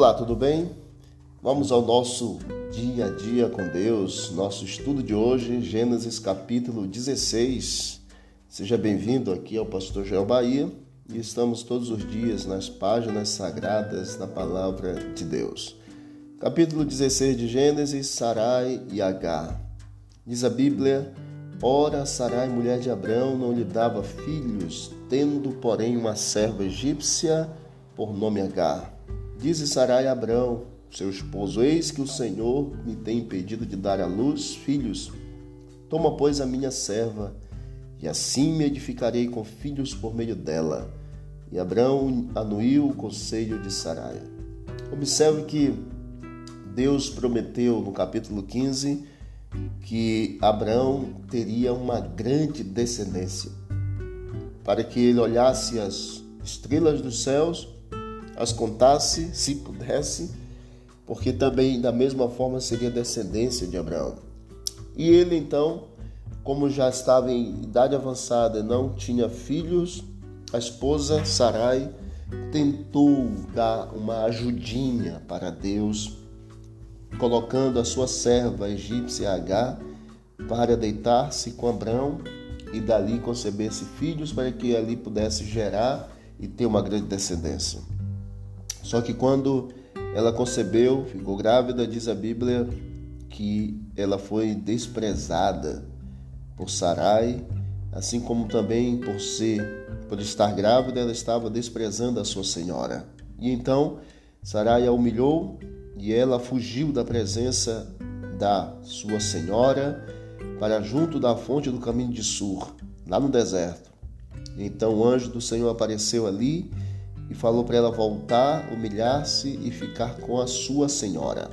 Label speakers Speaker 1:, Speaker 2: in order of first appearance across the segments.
Speaker 1: Olá, tudo bem? Vamos ao nosso dia a dia com Deus, nosso estudo de hoje, Gênesis capítulo 16. Seja bem-vindo aqui ao Pastor Joel Bahia e estamos todos os dias nas páginas sagradas da Palavra de Deus. Capítulo 16 de Gênesis, Sarai e Agar. Diz a Bíblia: Ora, Sarai, mulher de Abrão, não lhe dava filhos, tendo, porém, uma serva egípcia por nome Agar. Dize Sarai a Abrão, seu esposo: Eis que o Senhor me tem impedido de dar à luz filhos. Toma, pois, a minha serva, e assim me edificarei com filhos por meio dela. E Abrão anuiu o conselho de Sarai. Observe que Deus prometeu no capítulo 15 que Abraão teria uma grande descendência, para que ele olhasse as estrelas dos céus as contasse, se pudesse, porque também da mesma forma seria descendência de Abraão. E ele então, como já estava em idade avançada e não tinha filhos, a esposa Sarai tentou dar uma ajudinha para Deus, colocando a sua serva egípcia Agar para deitar-se com Abraão e dali concebesse filhos para que ali pudesse gerar e ter uma grande descendência. Só que quando ela concebeu, ficou grávida, diz a Bíblia que ela foi desprezada por Sarai, assim como também por ser, por estar grávida, ela estava desprezando a sua senhora. E então Sarai a humilhou e ela fugiu da presença da sua senhora para junto da fonte do caminho de Sur, lá no deserto. Então o anjo do Senhor apareceu ali e falou para ela voltar, humilhar-se e ficar com a sua senhora.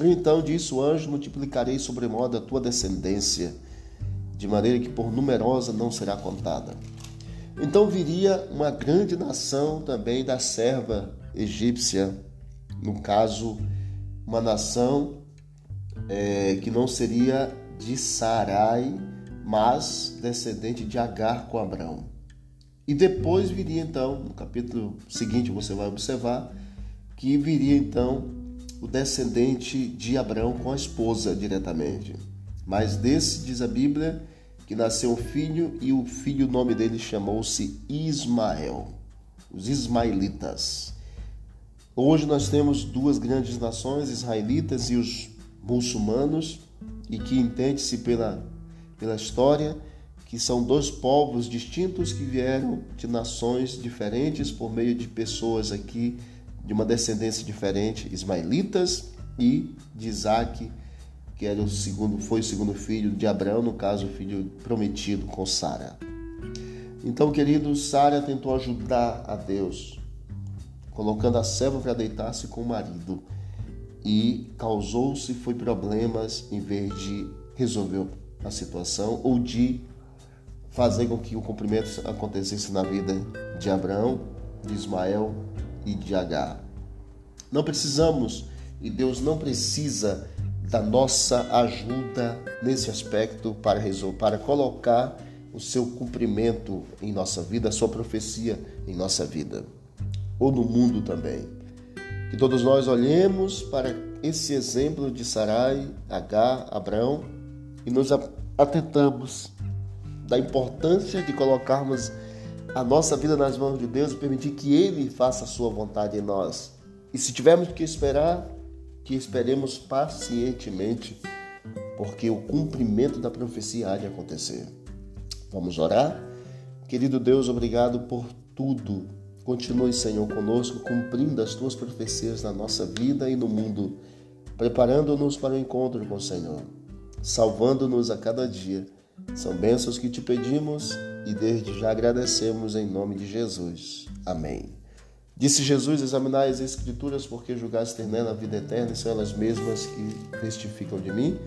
Speaker 1: Então disse o anjo: Multiplicarei sobremodo a tua descendência, de maneira que por numerosa não será contada. Então viria uma grande nação também da serva egípcia, no caso, uma nação é, que não seria de Sarai, mas descendente de Agar com Abraão. E depois viria então, no capítulo seguinte você vai observar, que viria então o descendente de Abraão com a esposa diretamente. Mas desse diz a Bíblia que nasceu um filho e o filho, o nome dele chamou-se Ismael, os ismaelitas. Hoje nós temos duas grandes nações, israelitas e os muçulmanos, e que entende-se pela, pela história que são dois povos distintos que vieram de nações diferentes por meio de pessoas aqui de uma descendência diferente, ismaelitas e de Isaac, que era o segundo, foi o segundo filho de Abraão, no caso o filho prometido com Sara. Então, querido, Sara tentou ajudar a Deus, colocando a serva para deitar-se com o marido e causou-se foi problemas em vez de resolver a situação ou de fazer com que o cumprimento acontecesse na vida de Abraão, de Ismael e de Agar. Não precisamos e Deus não precisa da nossa ajuda nesse aspecto para resolver, para colocar o seu cumprimento em nossa vida, a sua profecia em nossa vida, ou no mundo também. Que todos nós olhemos para esse exemplo de Sarai, Agar, Abraão e nos atentamos da importância de colocarmos a nossa vida nas mãos de Deus e permitir que Ele faça a sua vontade em nós. E se tivermos que esperar, que esperemos pacientemente, porque o cumprimento da profecia há de acontecer. Vamos orar? Querido Deus, obrigado por tudo. Continue, Senhor, conosco, cumprindo as tuas profecias na nossa vida e no mundo, preparando-nos para o encontro com o Senhor, salvando-nos a cada dia são bênçãos que te pedimos e desde já agradecemos em nome de Jesus. Amém. Disse Jesus: Examinai as Escrituras, porque julgaste ter nela a vida eterna, e são elas mesmas que testificam de mim.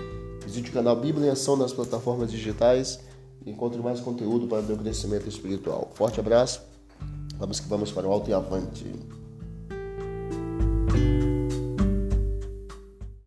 Speaker 1: Visite o canal Bíblia em Ação nas plataformas digitais e encontre mais conteúdo para o meu crescimento espiritual. Forte abraço, vamos que vamos para o alto e avante.